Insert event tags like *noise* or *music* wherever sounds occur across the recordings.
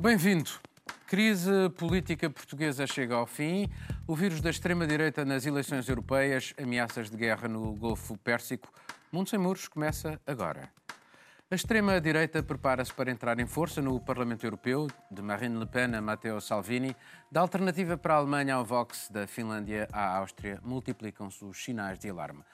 Bem-vindo. Crise política portuguesa chega ao fim. O vírus da extrema-direita nas eleições europeias, ameaças de guerra no Golfo Pérsico. Mundo Sem Muros começa agora. A extrema-direita prepara-se para entrar em força no Parlamento Europeu, de Marine Le Pen a Matteo Salvini, da alternativa para a Alemanha ao Vox, da Finlândia à Áustria, multiplicam-se os sinais de alarme.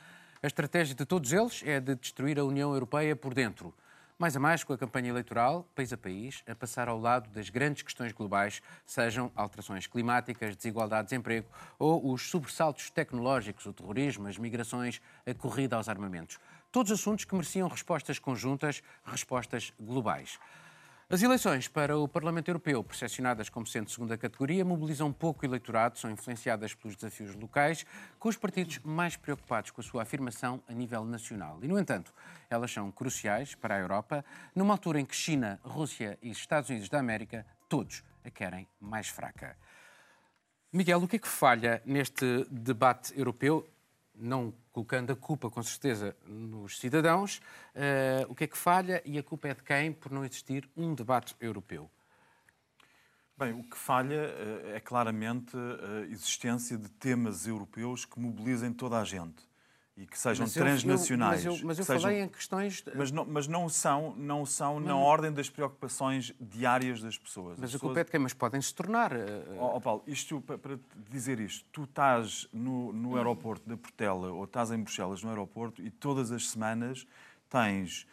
A estratégia de todos eles é de destruir a União Europeia por dentro. Mais a mais com a campanha eleitoral, país a país, a passar ao lado das grandes questões globais, sejam alterações climáticas, desigualdade, desemprego ou os sobressaltos tecnológicos, o terrorismo, as migrações, a corrida aos armamentos. Todos assuntos que mereciam respostas conjuntas, respostas globais. As eleições para o Parlamento Europeu, percepcionadas como sendo segunda categoria, mobilizam pouco eleitorado, são influenciadas pelos desafios locais, com os partidos mais preocupados com a sua afirmação a nível nacional. E, no entanto, elas são cruciais para a Europa, numa altura em que China, Rússia e Estados Unidos da América, todos a querem mais fraca. Miguel, o que é que falha neste debate europeu? Não colocando a culpa, com certeza, nos cidadãos, uh, o que é que falha e a culpa é de quem por não existir um debate europeu? Bem, o que falha uh, é claramente a existência de temas europeus que mobilizem toda a gente e que sejam mas transnacionais. Eu, mas eu, mas eu falei sejam, em questões. De... Mas, não, mas não são, não são na ordem das preocupações diárias das pessoas. Mas As a culpa é de quem? Mas podem se tornar. Uh... Oh, oh, Paulo, isto, para dizer isto, tu estás no, no aeroporto da Portela ou estás em Bruxelas no aeroporto e todas as semanas tens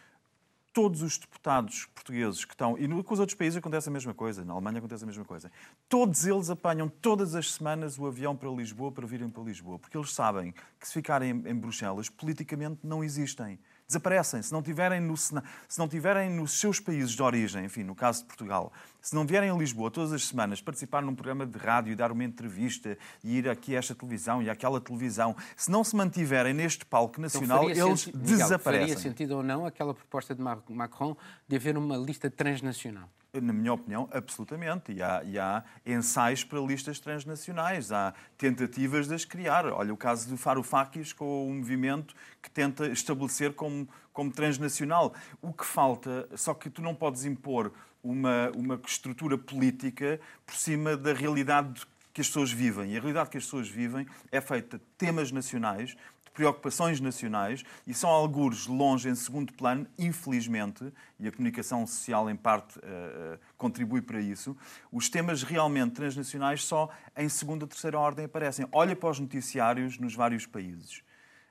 todos os deputados portugueses que estão, e com os outros países acontece a mesma coisa, na Alemanha acontece a mesma coisa, todos eles apanham todas as semanas o avião para Lisboa para virem para Lisboa, porque eles sabem que se ficarem em Bruxelas, politicamente não existem desaparecem. Se não, tiverem no, se não tiverem nos seus países de origem, enfim, no caso de Portugal, se não vierem a Lisboa todas as semanas participar num programa de rádio e dar uma entrevista e ir aqui a esta televisão e àquela televisão, se não se mantiverem neste palco então nacional, então eles senti... desaparecem. Miguel, faria sentido ou não aquela proposta de Macron de haver uma lista transnacional? Na minha opinião, absolutamente. E há, e há, ensaios para listas transnacionais, há tentativas de as criar. Olha o caso do Faroufakis com o movimento que tenta estabelecer como, como transnacional. O que falta, só que tu não podes impor uma, uma estrutura política por cima da realidade que as pessoas vivem. E a realidade que as pessoas vivem é feita de temas nacionais, preocupações nacionais e são alguns longe em segundo plano, infelizmente, e a comunicação social em parte uh, contribui para isso, os temas realmente transnacionais só em segunda ou terceira ordem aparecem. Olha para os noticiários nos vários países.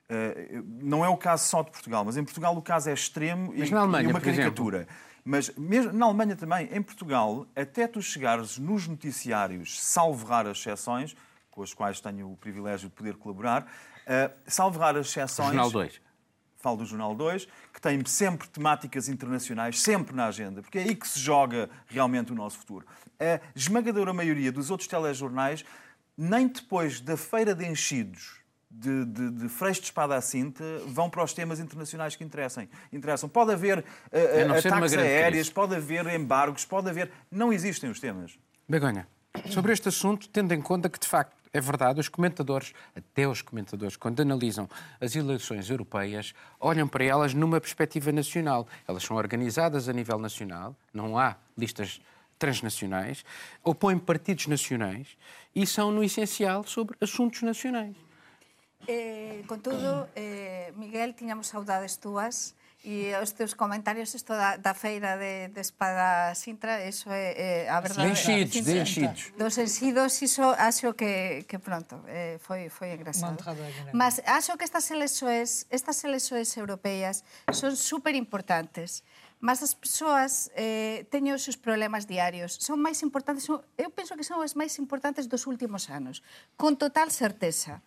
Uh, não é o caso só de Portugal, mas em Portugal o caso é extremo mas e, na Alemanha, e uma caricatura. Mas mesmo na Alemanha também, em Portugal, até tu chegares nos noticiários, salvo raras exceções, com as quais tenho o privilégio de poder colaborar, Uh, salvo raras exceções. Jornal 2. Falo do Jornal 2, que tem sempre temáticas internacionais, sempre na agenda, porque é aí que se joga realmente o nosso futuro. A esmagadora maioria dos outros telejornais, nem depois da feira de enchidos de, de, de freixo de espada à cinta vão para os temas internacionais que interessam. interessam. Pode haver uh, ataques aéreos, crise. pode haver embargos, pode haver. Não existem os temas. Begonha, sobre este assunto, tendo em conta que, de facto, é verdade, os comentadores, até os comentadores, quando analisam as eleições europeias, olham para elas numa perspectiva nacional. Elas são organizadas a nível nacional, não há listas transnacionais, opõem partidos nacionais e são, no essencial, sobre assuntos nacionais. Eh, contudo, eh, Miguel, tiñamos saudades túas E os teus comentarios isto da, da feira de, de Espada Sintra, eso é, é a verdade. De enchidos, de enchidos. Dos enchidos, iso acho que, que pronto, eh, foi, foi engraçado. Mas acho que estas eleições, estas eleições europeas son super importantes. Mas as persoas eh, teñen os seus problemas diarios. Son máis importantes, son, eu penso que son as máis importantes dos últimos anos. Con total certeza.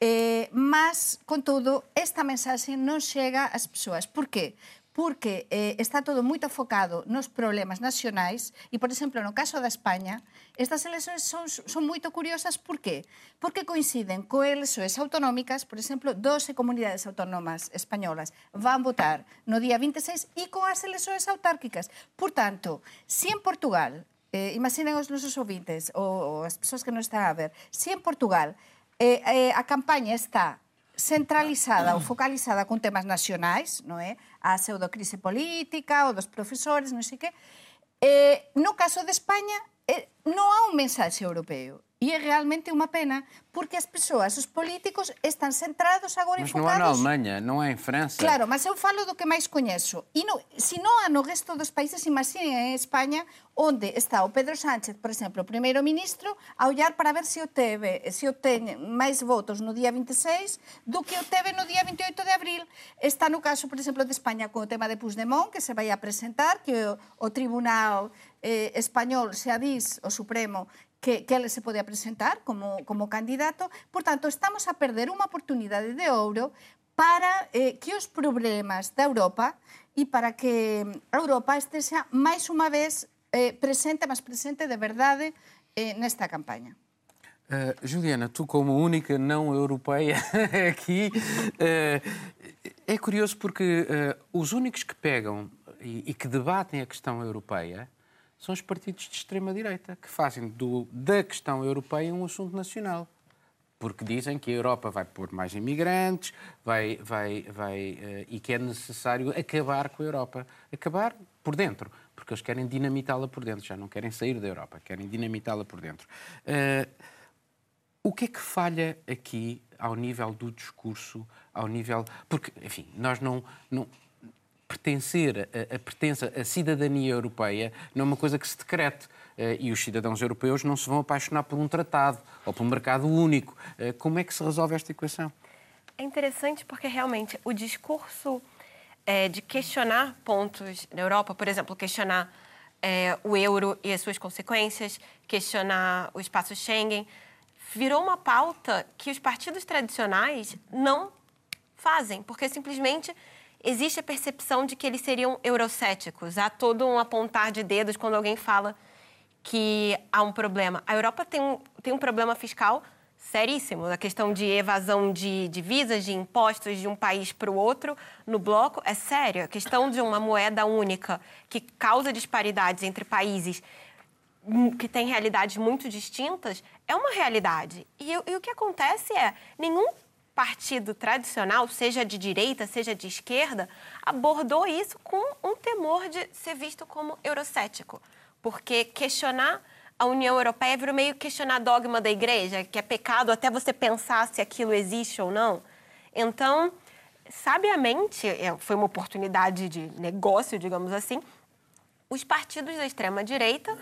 Eh, mas, con todo, esta mensaxe non chega ás persoas. Por qué? Porque eh, está todo moito focado nos problemas nacionais e, por exemplo, no caso da España, estas eleições son, son moito curiosas. Por qué? Porque coinciden co eleições autonómicas, por exemplo, 12 comunidades autónomas españolas van votar no día 26 e coas eleições autárquicas. Por tanto, se en Portugal, eh, imaginen os nosos ouvintes ou, ou as persoas que non están a ver, se en Portugal eh, eh, a campaña está centralizada ou focalizada con temas nacionais, non é? A pseudocrise política, o dos profesores, non sei que. Eh, no caso de España, eh, non há un mensaxe europeo. E é realmente unha pena porque as persoas, os políticos, están centrados agora mas enfocados... Mas non é na Alemanha, non é en França. Claro, mas eu falo do que máis coñezo. E no, se non há no resto dos países, imaginen en España, onde está o Pedro Sánchez, por exemplo, o primeiro ministro, a ollar para ver se o teve, se o ten máis votos no día 26 do que o teve no día 28 de abril. Está no caso, por exemplo, de España co tema de Puigdemont, que se vai a presentar, que o, o Tribunal eh, español se adís o Supremo que, que ele se podía presentar como, como candidato. Por tanto, estamos a perder unha oportunidade de ouro para eh, que os problemas da Europa e para que a Europa esteja máis unha vez eh, presente, máis presente de verdade eh, nesta campaña. Uh, Juliana, tu como única não europeia *laughs* aqui, uh, é curioso porque uh, os únicos que pegam e, e que debatem a questão europeia são os partidos de extrema-direita, que fazem do, da questão europeia um assunto nacional. Porque dizem que a Europa vai pôr mais imigrantes vai, vai, vai, uh, e que é necessário acabar com a Europa. Acabar por dentro, porque eles querem dinamitá-la por dentro, já não querem sair da Europa, querem dinamitá-la por dentro. Uh, o que é que falha aqui ao nível do discurso, ao nível. Porque, enfim, nós não, não pertencer, a, a pertença à cidadania europeia não é uma coisa que se decrete. Uh, e os cidadãos europeus não se vão apaixonar por um tratado ou por um mercado único. Uh, como é que se resolve esta equação? É interessante porque realmente o discurso é, de questionar pontos na Europa, por exemplo, questionar é, o euro e as suas consequências, questionar o espaço Schengen, virou uma pauta que os partidos tradicionais não fazem, porque simplesmente existe a percepção de que eles seriam eurocéticos. Há todo um apontar de dedos quando alguém fala que há um problema. A Europa tem um, tem um problema fiscal seríssimo. A questão de evasão de divisas, de impostos de um país para o outro no bloco é séria. A questão de uma moeda única que causa disparidades entre países que têm realidades muito distintas é uma realidade. E, e o que acontece é nenhum partido tradicional, seja de direita, seja de esquerda, abordou isso com um temor de ser visto como eurocético. Porque questionar a União Europeia virou meio questionar dogma da igreja, que é pecado até você pensar se aquilo existe ou não. Então, sabiamente, é, foi uma oportunidade de negócio, digamos assim, os partidos da extrema-direita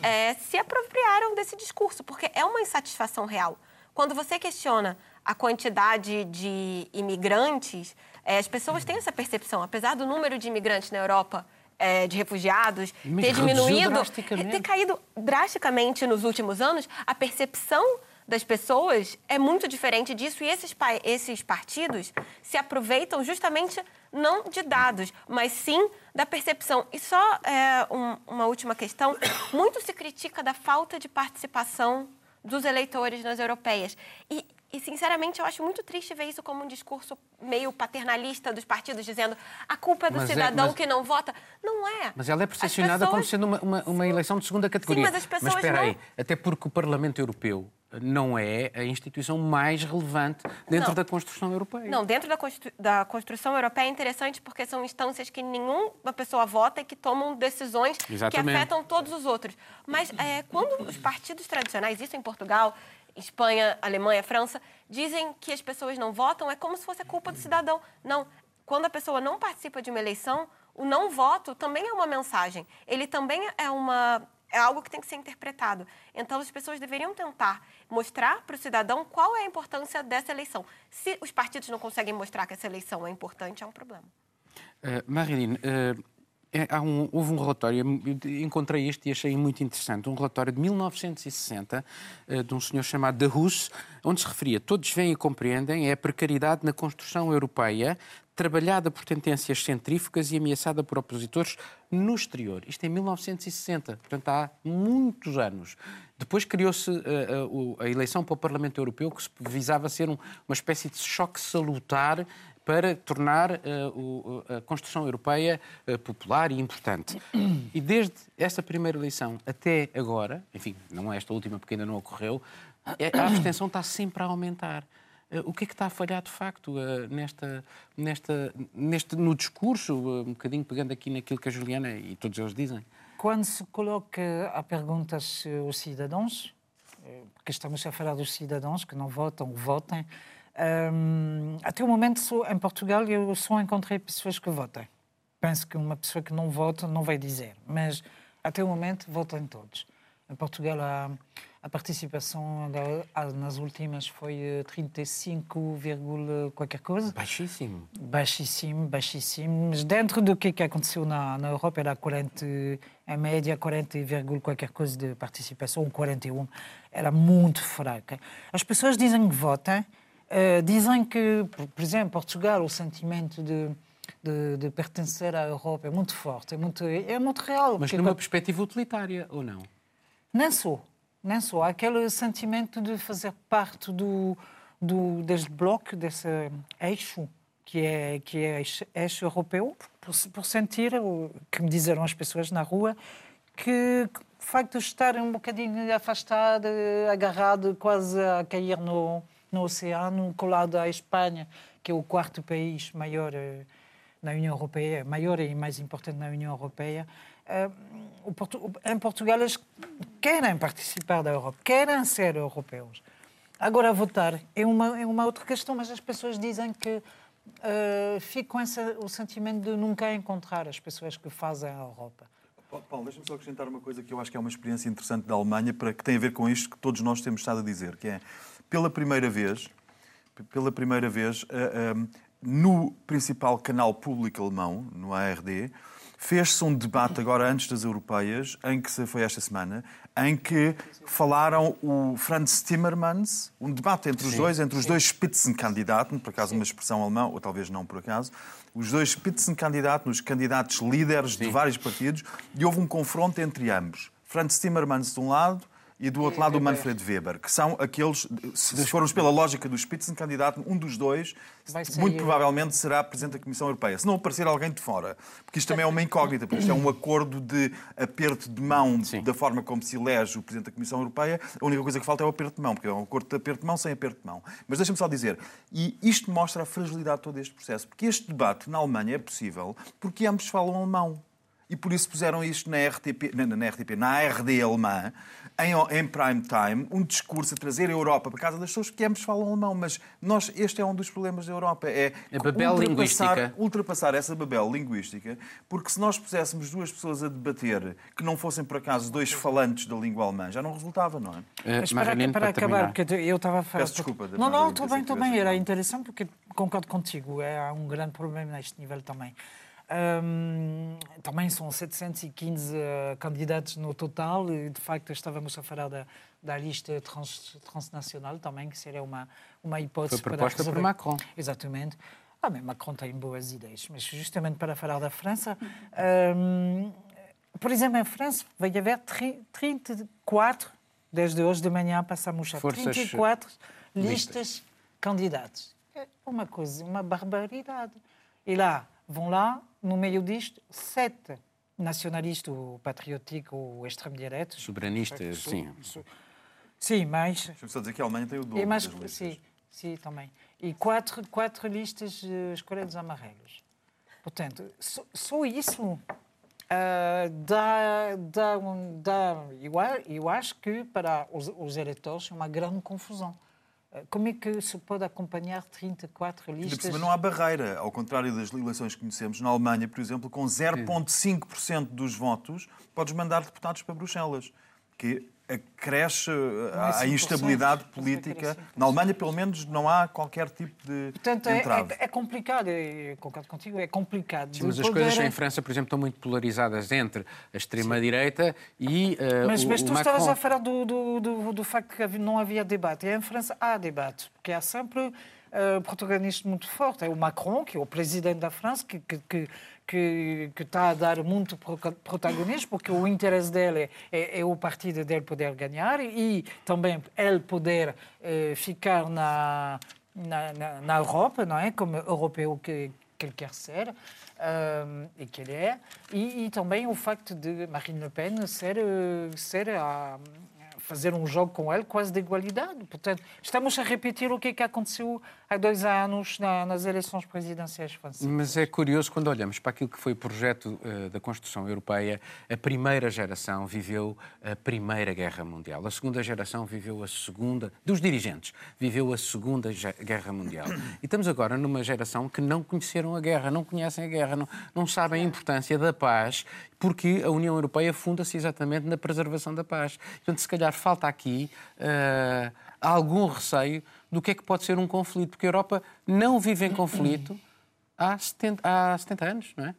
é, se apropriaram desse discurso, porque é uma insatisfação real. Quando você questiona a quantidade de imigrantes, é, as pessoas têm essa percepção. Apesar do número de imigrantes na Europa é, de refugiados ter diminuído, ter caído drasticamente nos últimos anos, a percepção das pessoas é muito diferente disso e esses, esses partidos se aproveitam justamente não de dados, mas sim da percepção. E só é, um, uma última questão: muito se critica da falta de participação dos eleitores nas europeias. E e, sinceramente, eu acho muito triste ver isso como um discurso meio paternalista dos partidos, dizendo a culpa é do mas é, cidadão é, mas... que não vota. Não é. Mas ela é percepcionada pessoas... como sendo uma, uma, uma, eleição de segunda categoria. Sim, mas as pessoas mas espera não... aí, até porque o Parlamento Europeu não é a instituição mais relevante dentro não. da construção europeia. Não, dentro da, constru... da construção europeia é interessante porque são instâncias que nenhuma pessoa vota e que tomam decisões Exatamente. que afetam todos os outros. Mas é, quando os partidos tradicionais, isso em Portugal, Espanha, Alemanha, França, dizem que as pessoas não votam, é como se fosse a culpa do cidadão. Não. Quando a pessoa não participa de uma eleição, o não voto também é uma mensagem. Ele também é uma é algo que tem que ser interpretado. Então, as pessoas deveriam tentar mostrar para o cidadão qual é a importância dessa eleição. Se os partidos não conseguem mostrar que essa eleição é importante, é um problema. Uh, Marilyn, uh, é, um, houve um relatório, encontrei este e achei muito interessante, um relatório de 1960 eh, de um senhor chamado De Hus, onde se referia, todos veem e compreendem, é a precariedade na construção europeia, trabalhada por tendências centrífugas e ameaçada por opositores no exterior. Isto em 1960, portanto há muitos anos. Depois criou-se a, a, a, eleição para o Parlamento Europeu, que visava ser um, uma espécie de choque salutar para tornar uh, o, a construção europeia uh, popular e importante. E desde essa primeira eleição até agora, enfim, não é esta última porque ainda não ocorreu, a abstenção está sempre a aumentar. Uh, o que é que está a falhar de facto nesta, nesta, neste, no discurso, um bocadinho pegando aqui naquilo que a Juliana e todos eles dizem? quando se coloca a pergunta aos cidadãos, eh, porque estamos a falar dos cidadãos que não votam, votem, um, até o momento, em Portugal, eu só encontrei pessoas que votem. Penso que uma pessoa que não vota não vai dizer, mas até o momento votam todos. Em Portugal, a, a participação nas últimas foi 35, eh, qualquer coisa. Baixíssimo. Baixíssimo, baixíssimo. Mas dentro do que, que aconteceu na, na Europa, era 40, em média 40, qualquer coisa de participação, 41. Era muito fraca. As pessoas dizem que votam, uh, dizem que, por exemplo, em Portugal, o sentimento de de, de, pertencer à Europa é muito forte, é muito, é muito real. Mas numa perspectiva utilitária, ou não? Nem sou, nem sou. Aquele sentimento de fazer parte do, do, deste bloco, desse eixo que é, que é eixo europeu, por, por sentir, o que me disseram as pessoas na rua, que o facto de estar um bocadinho afastado, agarrado, quase a cair no, no oceano, colado à Espanha, que é o quarto país maior eh, na União Europeia, maior e mais importante na União Europeia, em Portugal querem participar da Europa, querem ser europeus. Agora, votar é uma, é uma outra questão, mas as pessoas dizem que uh, fica com esse, o sentimento de nunca encontrar as pessoas que fazem a Europa. Paulo, deixa-me só acrescentar uma coisa que eu acho que é uma experiência interessante da Alemanha, para que tem a ver com isto que todos nós temos estado a dizer, que é, pela primeira vez, pela primeira vez, uh, uh, no principal canal público alemão, no ARD, fez-se um debate agora antes das europeias, em que foi esta semana, em que falaram o Franz Timmermans, um debate entre os sim, dois, entre os sim. dois Spitzenkandidaten, por acaso sim. uma expressão alemã, ou talvez não por acaso, os dois Spitzenkandidaten, os candidatos líderes de vários partidos, e houve um confronto entre ambos. Franz Timmermans de um lado e do outro lado o Manfred Weber, que são aqueles, se formos pela lógica do Spitzenkandidaten, um dos dois, muito provavelmente será Presidente da Comissão Europeia, se não aparecer alguém de fora. Porque isto também é uma incógnita, porque isto é um acordo de aperto de mão Sim. da forma como se elege o Presidente da Comissão Europeia. A única coisa que falta é o aperto de mão, porque é um acordo de aperto de mão sem aperto de mão. Mas deixa-me só dizer, e isto mostra a fragilidade de todo este processo, porque este debate na Alemanha é possível porque ambos falam alemão e por isso puseram isto na RTP, na, na RTP, na ARD alemã, em, em, prime time, um discurso a trazer a Europa para casa das pessoas que ambos falam alemão. Mas nós, este é um dos problemas da Europa, é a babel ultrapassar, linguística. ultrapassar essa babel linguística, porque se nós puséssemos duas pessoas a debater que não fossem por acaso dois falantes da língua alemã, já não resultava, não é? Uh, Mas para, para, para acabar, porque eu estava a falar... Peço desculpa. Não, não, estou bem, estou bem. Era interessante porque concordo contigo, é um grande problema neste nível também. Um, também são 715 uh, eh, candidatos no total e, de facto, estávamos a falar da, da lista trans, transnacional também, que seria uma, uma hipótese Foi proposta para por Macron. Exatamente. Ah, mas Macron tem boas ideias, mas justamente para falar da França, um, por exemplo, em França vai haver 34, desde hoje de manhã passamos a Forças 34 listas, listas candidatos. É uma coisa, uma barbaridade. E lá, vão lá no meio disto, sete nacionalistas ou patrióticos ou extremo-direitos. Soberanistas, sim. Sim, mas... Deixa-me só dizer que a Alemanha tem o dobro mais, das listas. Sim, sim, também. E quatro, quatro listas uh, escolhidos amarelos. Portanto, só, só isso uh, dá, dá, dá eu, eu acho que para os, os eleitores é uma grande confusão. Como é que se pode acompanhar 34 listas? Mas não há barreira, ao contrário das eleições que conhecemos. Na Alemanha, por exemplo, com 0,5% dos votos, podes mandar deputados para Bruxelas, que acresce a, a instabilidade política. Na Alemanha, pelo menos, não há qualquer tipo de Portanto, é, é, é, complicado, é, concordo contigo, é complicado. Sim, mas as coisas em França, por exemplo, estão muito polarizadas entre a extrema-direita e uh, mas, o, mas tu o estavas a falar do, do, do, do, facto que não havia debate. E em França há debate, porque há sempre uh, protagonista muito forte. É o Macron, que é o presidente da França, que, que, que que, que, está a dar muito protagonismo, porque o interesse dele é, é, o partido dele poder ganhar e também ele poder eh, ficar na, na, na, na, Europa, não é? Como europeu que, que ele quer ser. Um, e que ele é, e, e, também o facto de Marine Le Pen ser, ser a, fazer um jogo com ele quase de igualdade. Portanto, estamos a repetir o que, é que aconteceu há dois anos na, nas eleições presidenciais francesas. Mas é curioso quando olhamos para aquilo que foi o projeto uh, da Construção Europeia, a primeira geração viveu a Primeira Guerra Mundial, a segunda geração viveu a Segunda, dos dirigentes, viveu a Segunda Guerra Mundial. E estamos agora numa geração que não conheceram a guerra, não conhecem a guerra, não, não sabem a importância da paz, porque a União Europeia funda-se exatamente na preservação da paz. Portanto, se calhar falta aqui uh, algum receio do que é que pode ser um conflito, porque a Europa não vive em conflito há 70, há 70 anos, não é?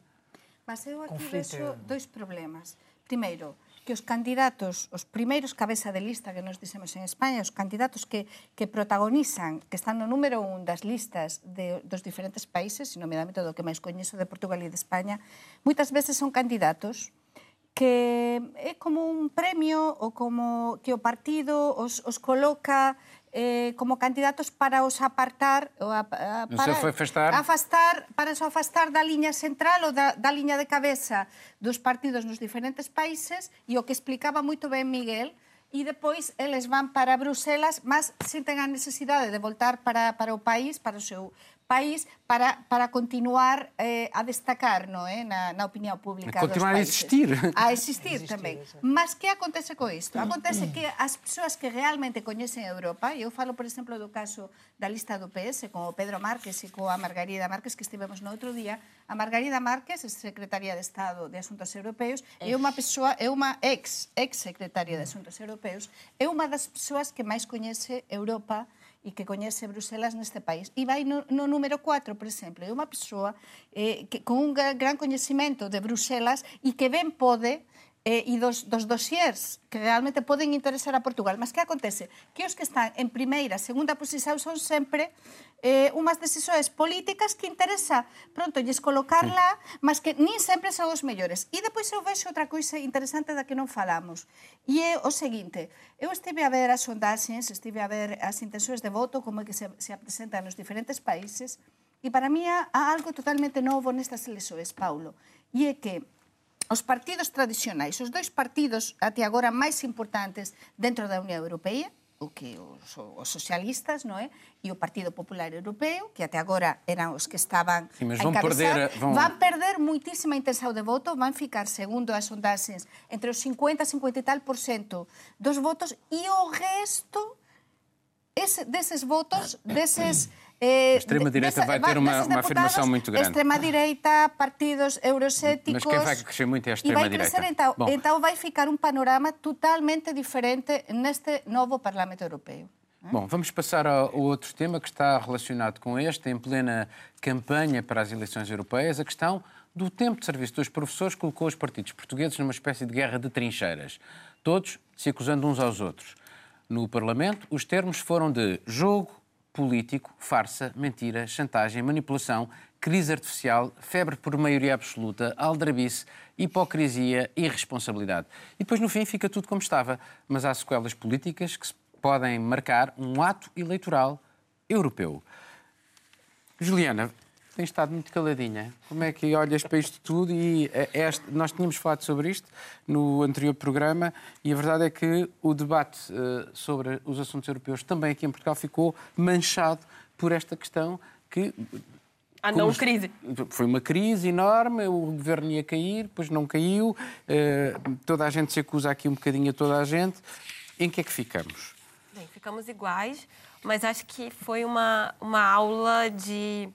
Mas eu aqui conflito. vejo dois problemas. Primeiro, que os candidatos, os primeiros cabeza de lista que nos dixemos en España, os candidatos que, que protagonizan, que están no número un das listas de, dos diferentes países, e nomeadamente do que máis coñezo de Portugal e de España, moitas veces son candidatos que é como un premio ou como que o partido os, os coloca eh, como candidatos para os apartar ou a, a, para afastar. afastar para os afastar da liña central ou da, da liña de cabeza dos partidos nos diferentes países e o que explicaba moito ben Miguel e depois eles van para Bruselas, mas sinten a necesidade de voltar para, para o país, para o seu país para, para continuar eh, a destacar no, eh, na, na opinión pública a continuar a existir. A existir, existir tamén. Mas que acontece co isto? Acontece que as persoas que realmente coñecen Europa, e eu falo, por exemplo, do caso da lista do PS, con o Pedro Márquez e coa Margarida Márquez, que estivemos no outro día, a Margarida Márquez, secretaria de Estado de Asuntos Europeos, é unha persoa, é unha ex, ex secretaria de Asuntos Europeos, é unha das persoas que máis coñece Europa e que coñece Bruselas neste país. E vai no, no número 4, por exemplo, é unha persoa eh, que, con un gran coñecimento de Bruselas e que ben pode eh, eh, e dos, dos dosiers que realmente poden interesar a Portugal. Mas que acontece? Que os que están en primeira, segunda posición son sempre eh, unhas decisións políticas que interesa pronto lles colocarla, mas que nin sempre son os mellores. E depois eu vexo outra coisa interesante da que non falamos. E é o seguinte, eu estive a ver as sondaxes, estive a ver as intencións de voto, como é que se, se apresentan nos diferentes países, e para mí há algo totalmente novo nestas eleições, Paulo. E é que os partidos tradicionais, os dois partidos até agora máis importantes dentro da Unión Europea, o que os, os socialistas, non é? E o Partido Popular Europeo, que até agora eran os que estaban sí, a encabezar, perder, vão... van perder muitísima intenção de voto, van ficar, segundo as sondaxes, entre os 50 e 50 e tal por cento dos votos, e o resto ese, deses votos, deses Eh, a extrema-direita vai ter uma, uma afirmação muito grande. Extrema-direita, partidos eurocéticos... Mas quem vai crescer muito é a extrema-direita. Então, então vai ficar um panorama totalmente diferente neste novo Parlamento Europeu. Bom, vamos passar ao outro tema que está relacionado com este, em plena campanha para as eleições europeias, a questão do tempo de serviço dos professores colocou os partidos portugueses numa espécie de guerra de trincheiras, todos se acusando uns aos outros. No Parlamento, os termos foram de jogo, político, farsa, mentira, chantagem, manipulação, crise artificial, febre por maioria absoluta, aldrabice, hipocrisia e irresponsabilidade. E depois, no fim, fica tudo como estava. Mas há sequelas políticas que podem marcar um ato eleitoral europeu. Juliana, tem estado muito caladinha. Como é que olhas para isto tudo? E é este, nós tínhamos falado sobre isto no anterior programa e a verdade é que o debate uh, sobre os assuntos europeus também aqui em Portugal ficou manchado por esta questão que a não crise. Foi uma crise enorme, o governo ia cair, depois não caiu, uh, toda a gente se acusa aqui um bocadinho a toda a gente. Em que é que ficamos? Bem, ficamos iguais, mas acho que foi uma, uma aula de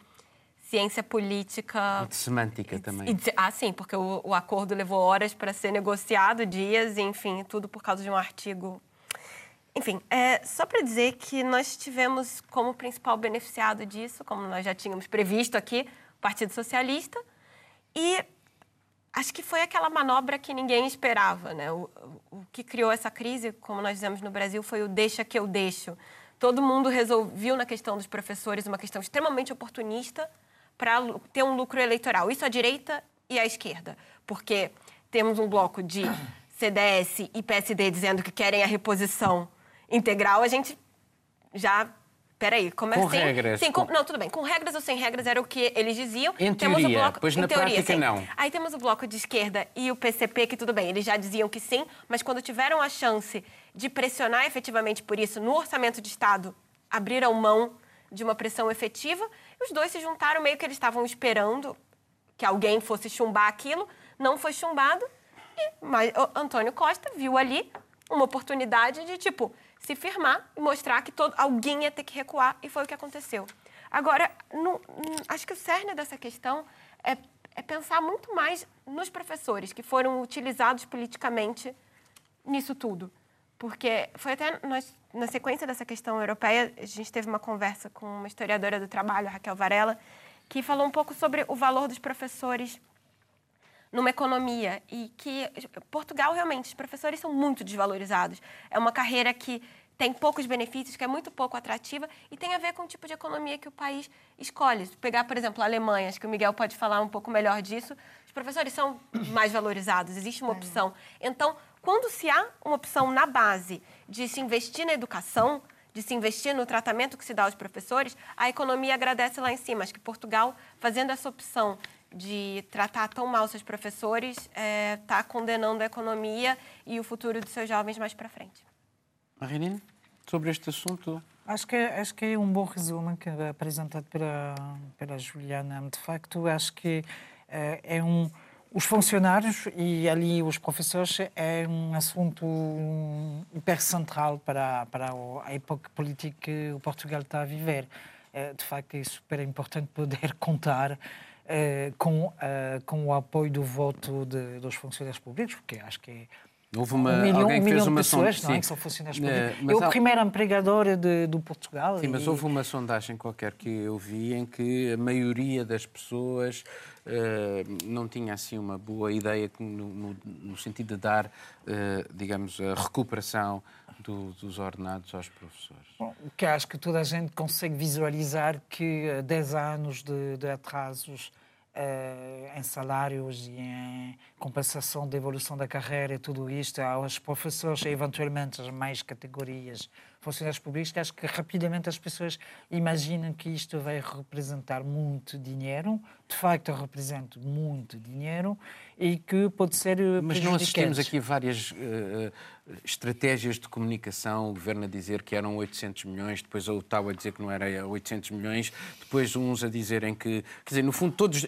ciência política. De semântica também. Ah, sim, porque o, o acordo levou horas para ser negociado, dias, enfim, tudo por causa de um artigo. Enfim, é, só para dizer que nós tivemos como principal beneficiado disso, como nós já tínhamos previsto aqui, o Partido Socialista, e acho que foi aquela manobra que ninguém esperava. Né? O, o que criou essa crise, como nós dizemos no Brasil, foi o deixa que eu deixo. Todo mundo resolveu na questão dos professores uma questão extremamente oportunista, para ter um lucro eleitoral. Isso à direita e à esquerda. Porque temos um bloco de *clears throat* CDS e PSD dizendo que querem a reposição integral, a gente já peraí, como com assim? Regras, Sim, com... Não, tudo bem. Com regras ou sem regras era o que eles diziam. Em temos teoria, bloco... pois na teoria, prática sim. não. Aí temos o bloco de esquerda e o PCP, que tudo bem, eles já diziam que sim, mas quando tiveram a chance de pressionar efetivamente por isso no orçamento de Estado, abriram mão de uma pressão efetiva. Os dois se juntaram, meio que eles estavam esperando que alguém fosse chumbar aquilo, não foi chumbado. E mas, Antônio Costa viu ali uma oportunidade de, tipo, se firmar e mostrar que todo, alguém ia ter que recuar, e foi o que aconteceu. Agora, no, acho que o cerne dessa questão é, é pensar muito mais nos professores que foram utilizados politicamente nisso tudo. Porque foi até nós, na sequência dessa questão europeia, a gente teve uma conversa com uma historiadora do trabalho, Raquel Varela, que falou um pouco sobre o valor dos professores numa economia e que Portugal realmente os professores são muito desvalorizados. É uma carreira que tem poucos benefícios, que é muito pouco atrativa e tem a ver com o tipo de economia que o país escolhe. Se pegar, por exemplo, a Alemanha, acho que o Miguel pode falar um pouco melhor disso, os professores são mais valorizados, existe uma opção. Então, quando se há uma opção na base de se investir na educação, de se investir no tratamento que se dá aos professores, a economia agradece lá em cima. Acho que Portugal, fazendo essa opção de tratar tão mal seus professores, está é, tá condenando a economia e o futuro dos seus jovens mais para frente. Marinine, sobre este assunto? Acho que, acho que é um bom resumo que é apresentado pela, pela Juliana. De facto, acho que é, é um os funcionários e ali os professores é um assunto hiper central para, para a época política que o Portugal está a viver. É, de facto, é super importante poder *laughs* contar eh, com, uh, com o apoio do voto de, dos funcionários públicos, porque acho que é Houve uma, um milhão, alguém um fez uma pessoas, não é? que são funcionários públicos. Eu, há... primeiro empregador de, do Portugal. Sim, e... mas houve uma sondagem qualquer que eu vi em que a maioria das pessoas uh, não tinha assim uma boa ideia no, no, no sentido de dar, uh, digamos, a recuperação do, dos ordenados aos professores. Bom, o que acho que toda a gente consegue visualizar que 10 anos de, de atrasos em salários e em compensação da evolução da carreira e tudo isto aos professores e eventualmente as mais categorias funcionários públicos, que acho que rapidamente as pessoas imaginam que isto vai representar muito dinheiro, de facto representa muito dinheiro e que pode ser Mas não assistimos aqui várias uh, estratégias de comunicação, o governo a dizer que eram 800 milhões, depois o tal a dizer que não era 800 milhões, depois uns a dizerem que, quer dizer, no fundo todos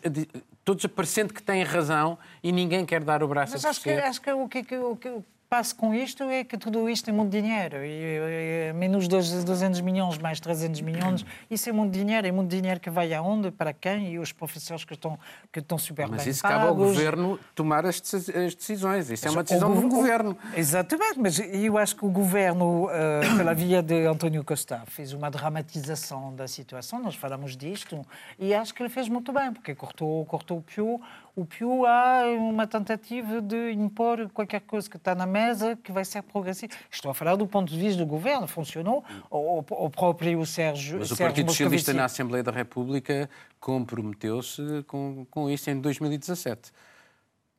todos parecendo que têm razão e ninguém quer dar o braço Mas a acho que, acho que o que, o que passo com isto é que tudo isto é muito dinheiro. E, e, menos 200 milhões, mais 300 milhões, isso é muito dinheiro. É muito dinheiro que vai aonde, para quem? E os professores que estão, que estão super mas isso cabe ao governo tomar as decisões. Isso é uma decisão do governo. Exatamente, mas eu acho que o governo, uh, pela via de António Costa, fez uma dramatização da situação. Nós falamos disto e acho que ele fez muito bem, porque cortou, cortou o pio o Pio há uma tentativa de impor qualquer coisa que está na mesa que vai ser progressiva. Estou a falar do ponto de vista do governo, funcionou. O, o próprio Sérgio. Mas o Sérgio Partido Socialista na Assembleia da República comprometeu-se com, com isso em 2017.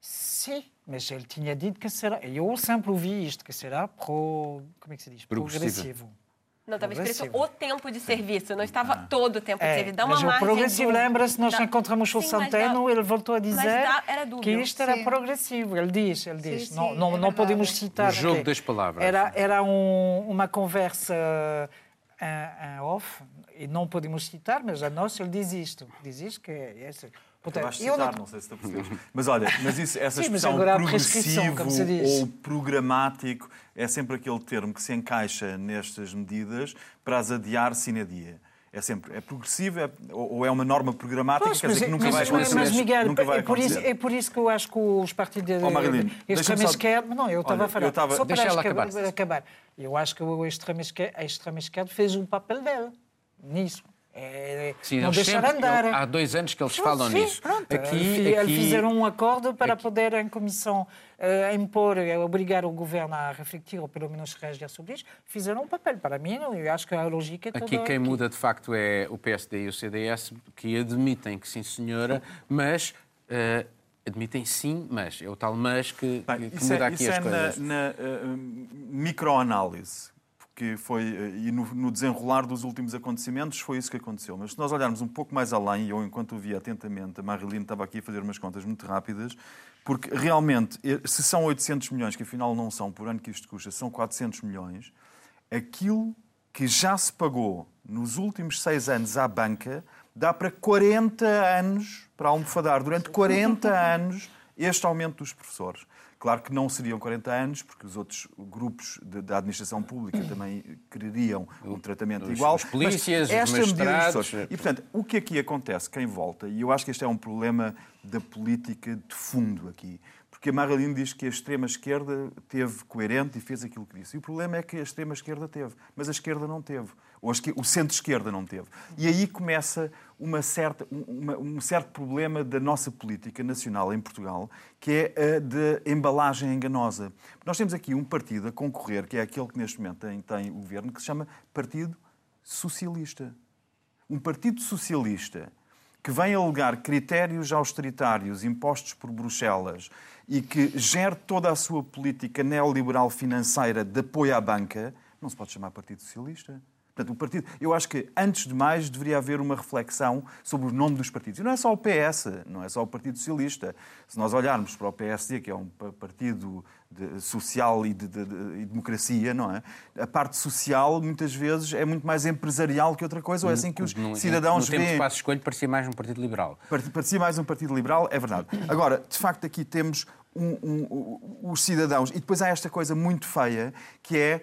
Sim, mas ele tinha dito que será. Eu sempre ouvi isto, que será pro. Como é que se diz? Progressivo. Não, estava escrito o tempo de serviço, não estava ah. todo o tempo é, de serviço. Dá uma mas margem. O progressivo, do... lembra-se, nós dá... encontramos o Santeno, ele voltou a dizer dá... que isto era Sim. progressivo. Ele diz, ele diz. Sim, não, sim, não, é não podemos citar. O jogo das palavras. Era, era um, uma conversa uh, uh, off, e não podemos citar, mas a nós ele diz isto. Diz isto que é. Esse. Portanto, eu citar, não... não... sei se está a Mas olha, mas isso, essa *laughs* Sim, expressão progressivo ou programático é sempre aquele termo que se encaixa nestas medidas para as adiar sine dia. É sempre, é progressivo é, ou é uma norma programática, pois, quer dizer que nunca mas, vai acontecer. Mas, Miguel, nunca vai é, por isso, é por isso que eu acho que os partidos... Oh, Marilene, extrema esquerda... Não, eu estava a falar. Tava... Só para Deixa ela acabar. acabar. Eu acho que a extrema esquerda, a extrema esquerda fez o papel dela nisso. É, sim, não deixar sempre, andar. Há dois anos que eles falam sim, nisso. Pronto. Aqui, aqui, fizeram um acordo para aqui. poder, em comissão, uh, impor, uh, obrigar o governo a refletir, ou pelo menos reagir sobre isso. Fizeram um papel. Para mim, eu acho que a lógica é toda... Aqui quem aqui. muda, de facto, é o PSD e o CDS, que admitem que sim, senhora, mas... Uh, admitem sim, mas é o tal mas que, Bem, que muda é, aqui as é coisas. Na, na uh, microanálise que foi, e no, no, desenrolar dos últimos acontecimentos foi isso que aconteceu. Mas se nós olharmos um pouco mais além, e eu enquanto ouvia atentamente, a Marilene estava aqui a fazer umas contas muito rápidas, porque realmente, se são 800 milhões, que afinal não são por ano que isto custa, são 400 milhões, aquilo que já se pagou nos últimos seis anos à banca dá para 40 anos, para almofadar durante 40 *laughs* anos este aumento dos professores. Claro que não seriam 40 anos, porque os outros grupos da administração pública também quereriam um tratamento os, igual. Os polícias, os magistrados... E, portanto, o que aqui acontece, quem volta, e eu acho que este é um problema da política de fundo aqui, porque a Marilyn diz que a extrema-esquerda teve coerente e fez aquilo que disse. E o problema é que a extrema-esquerda teve, mas a esquerda não teve. Ou o centro-esquerda não teve. E aí começa uma certa, uma, um certo problema da nossa política nacional em Portugal, que é a de embalagem enganosa. Nós temos aqui um partido a concorrer, que é aquele que neste momento tem, tem o governo, que se chama Partido Socialista. Um partido socialista que vem alegar critérios austeritários impostos por Bruxelas e que gere toda a sua política neoliberal financeira de apoio à banca, não se pode chamar Partido Socialista. Portanto, o partido, eu acho que, antes de mais, deveria haver uma reflexão sobre o nome dos partidos. E não é só o PS, não é só o Partido Socialista. Se nós olharmos para o PSD, que é um partido de, social e de, de, de, democracia, não é? A parte social, muitas vezes, é muito mais empresarial que outra coisa, ou é assim que os no, cidadãos veem... No tempo de escolho, parecia mais um partido liberal. Parecia mais um partido liberal, é verdade. Agora, de facto, aqui temos um, um, um, os cidadãos. E depois há esta coisa muito feia, que é...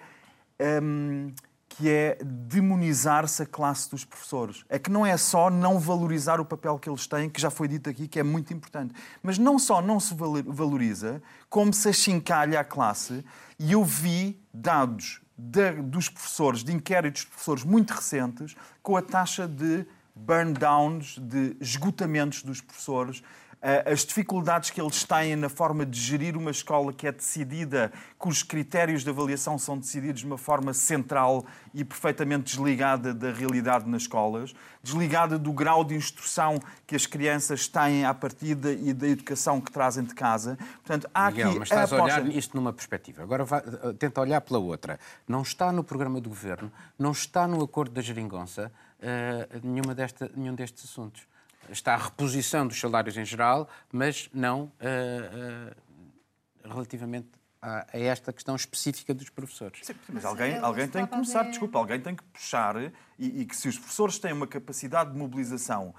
Que é demonizar-se a classe dos professores. É que não é só não valorizar o papel que eles têm, que já foi dito aqui, que é muito importante, mas não só não se valoriza, como se achincalha a classe. E eu vi dados de, dos professores, de inquéritos de professores muito recentes, com a taxa de burn downs, de esgotamentos dos professores, as dificuldades que eles têm na forma de gerir uma escola que é decidida, cujos critérios de avaliação são decididos de uma forma central e perfeitamente desligada da realidade nas escolas, desligada do grau de instrução que as crianças têm à partida e da educação que trazem de casa. Portanto, há Miguel, aqui mas estás a, aposta... a olhar isto numa perspectiva. Agora vai, eh, tenta olhar pela outra. Não está no programa do governo, não está no acordo da geringonça uh, nenhuma desta, nenhum destes assuntos está a reposição dos salários em geral, mas não uh, uh, relativamente a, a, esta questão específica dos professores. Sim, mas alguém, alguém tem que começar, desculpa, alguém tem que puxar e, e que se os professores têm uma capacidade de mobilização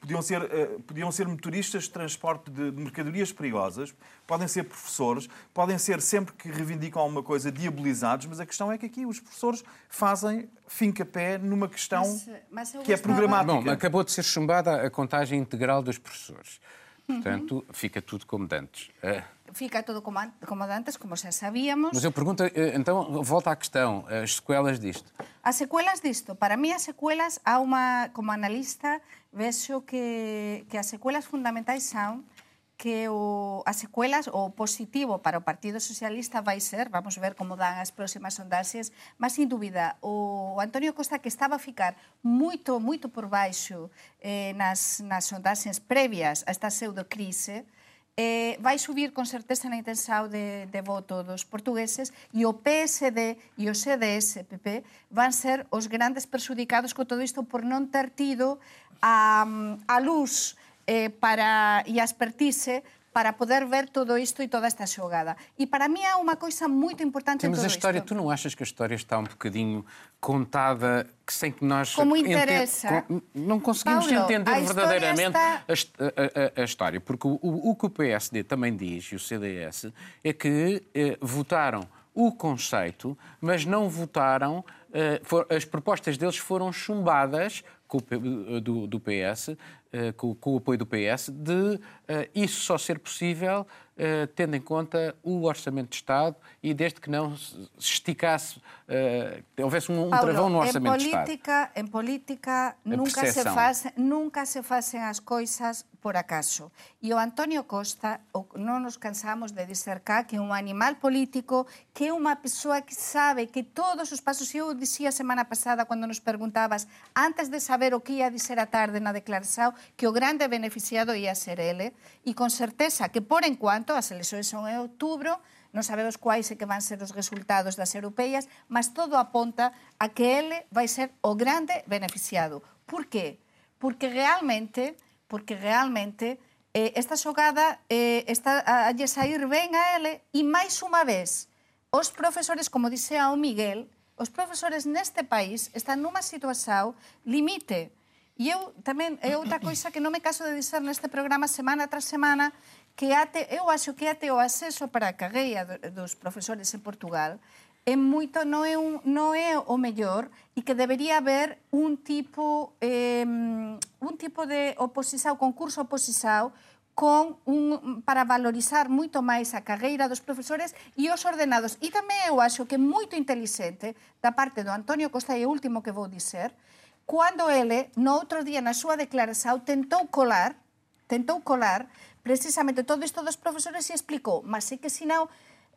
Podiam ser, uh, podiam ser motoristas de transporte de, de, mercadorias perigosas, podem ser professores, podem ser sempre que reivindicam alguma coisa diabolizados, mas a questão é que aqui os professores fazem finca-pé numa questão mas, mas que é programática. Bom, acabou de ser chumbada a contagem integral dos professores. Portanto, uhum. fica tudo como dantes. Uh fica todo como, como antes, como já sabíamos. Mas eu pergunto, eh, então, volta à questão, as sequelas disto. As sequelas disto, para mí as sequelas, há uma, como analista, vexo que, que as sequelas fundamentais são que o, as secuelas, o positivo para o Partido Socialista vai ser, vamos ver como dan as próximas sondaxes, mas sin dúbida, o Antonio Costa que estaba a ficar moito, moito por baixo eh, nas, nas sondaxes previas a esta pseudo crise eh, vai subir con certeza na intensidade de, de voto dos portugueses e o PSD e o CDS-PP van ser os grandes perjudicados con todo isto por non ter tido a, a luz eh, para, e a expertise para poder ver todo isto e toda esta xogada. E para mí é uma coisa muito importante Sim, mas a história, isto. tu não achas que a história está um bocadinho contada que sem que nós... Como interessa. Não conseguimos Paulo, entender verdadeiramente está... a, a, a, história. Porque o, o, que o PSD também diz, e o CDS, é que eh, votaram o conceito, mas não votaram... Eh, for, as propostas deles foram chumbadas do, do PS, com, com, o apoio do PS, de eh, isso só ser possível eh, tendo em conta o Orçamento de Estado e desde que não se esticasse, houvesse um, um Paulo, travão no Orçamento política, de Estado. Em política nunca se, faz, nunca se fazem as coisas por acaso. E o Antonio Costa, non nos cansamos de dizer cá que é un animal político, que é unha persoa que sabe que todos os pasos, eu dicía semana pasada cando nos preguntabas, antes de saber o que ia dizer a tarde na declaración, que o grande beneficiado ia ser ele, e con certeza que por enquanto tanto, as elexoes son en outubro, non sabemos quais e que van ser os resultados das europeas, mas todo aponta a que ele vai ser o grande beneficiado. Por qué? Porque realmente, porque realmente eh, esta xogada eh, está a, a sair ben a ele e máis unha vez os profesores, como dixe ao Miguel, os profesores neste país están nunha situación limite. E eu tamén, é outra coisa que non me caso de dizer neste programa semana tras semana, que ate, eu acho que ate o acceso para a carreira dos profesores en Portugal é moito non é, un, non é o mellor e que debería haber un tipo eh, un tipo de oposisao, concurso oposisao con un, para valorizar moito máis a carreira dos profesores e os ordenados. E tamén eu acho que é moito inteligente da parte do Antonio Costa e o último que vou dizer, cando ele, no outro día na súa declaración, tentou colar, tentou colar precisamente todo isto dos profesores e explicou, mas é que senão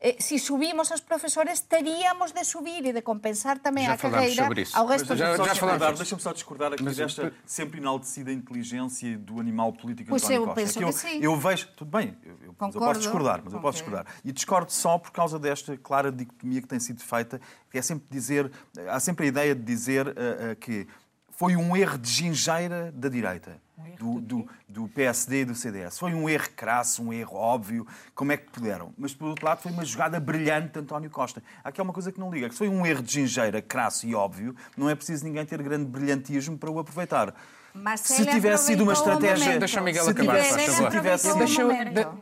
eh, si subimos os profesores, teríamos de subir e de compensar também a carreira ao resto já, dos já Deixa-me só discordar aqui Mas, desta sempre enaltecida inteligência do animal político pois António eu Costa. Penso é que, que eu, eu, vejo, tudo bem, eu, eu, eu posso discordar, mas eu posso discordar. E discordo só por causa desta clara dicotomia que tem sido feita, que é sempre dizer, há sempre a ideia de dizer uh, uh, que foi um erro de gingeira da direita do, do, do, PSD e do CDS. Foi um erro crasso, um erro óbvio, como é que puderam? Mas, por outro lado, foi uma jogada brilhante de António Costa. Aqui há uma coisa que não liga, que foi um erro de gingeira crasso e óbvio, não é preciso ninguém ter grande brilhantismo para o aproveitar. Mas se tivesse sido uma estratégia. Deixa Miguel acabar, se tivesse, deixa,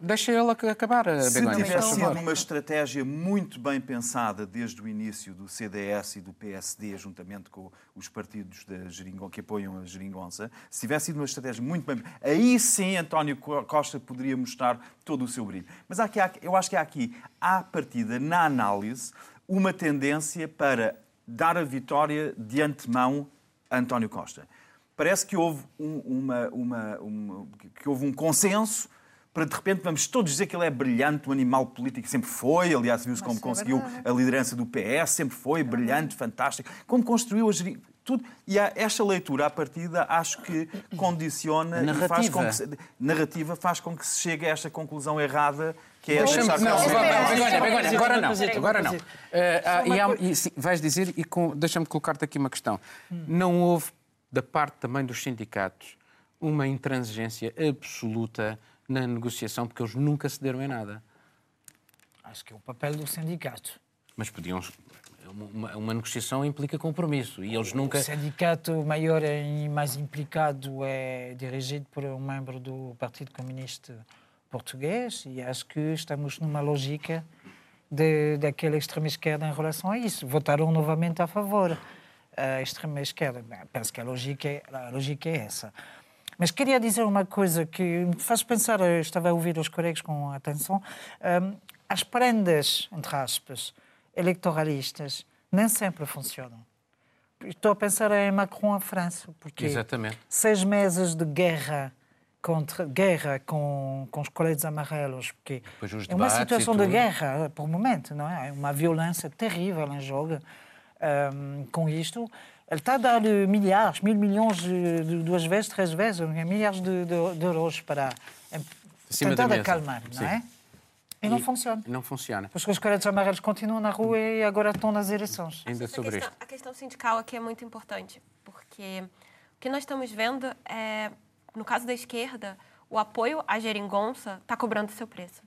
deixa ele acabar. Se tivesse sido uma estratégia muito bem pensada desde o início do CDS e do PSD, juntamente com os partidos da Geringon, que apoiam a Geringonça, se tivesse sido uma estratégia muito bem. Aí sim António Costa poderia mostrar todo o seu brilho. Mas aqui, eu acho que há aqui, à partida, na análise, uma tendência para dar a vitória de antemão a António Costa parece que houve um, uma, uma, uma, que houve um consenso para de repente vamos todos dizer que ele é brilhante, um animal político, sempre foi, aliás, viu-se como é conseguiu verdade. a liderança do PS, sempre foi, é brilhante, fantástico, como construiu a tudo. E esta leitura, à partida, acho que condiciona narrativa. e faz com que se, narrativa faz com que se chegue a esta conclusão errada que é deixar não, agora, agora não, agora não. Uh, uh, e, e, vais dizer, e deixa-me colocar-te aqui uma questão. Hum. Não houve da parte também dos sindicatos, uma intransigência absoluta na negociação, porque eles nunca cederam em nada. Acho que é o papel do sindicato. Mas podiam. Uma, uma negociação implica compromisso e eles nunca. O sindicato maior e mais implicado é dirigido por um membro do Partido Comunista Português e acho que estamos numa lógica de, daquela extrema-esquerda em relação a isso. Votaram novamente a favor a extrema esquerda. Penso que a lógica, é, a lógica é essa. Mas queria dizer uma coisa que me faz pensar, eu estava a ouvir os colegas com atenção, um, as prendas, entre aspas, eleitoralistas nem sempre funcionam. Estou a pensar em Macron, a França, porque Exatamente. seis meses de guerra contra guerra com, com os coletes amarelos, porque é uma situação de guerra por momento, não é? É uma violência terrível em jogo um, com isto. Ele está a dar milhares, mil milhões, de, duas vezes, três vezes, milhares de, de, de euros para Acima tentar acalmar, não é? E não e funciona. Não funciona. Porque os caras amarelos continuam na rua e agora estão nas eleições. Ainda sobre a questão, isto. A questão sindical aqui é muito importante, porque o que nós estamos vendo é, no caso da esquerda, o apoio à geringonça está cobrando seu preço.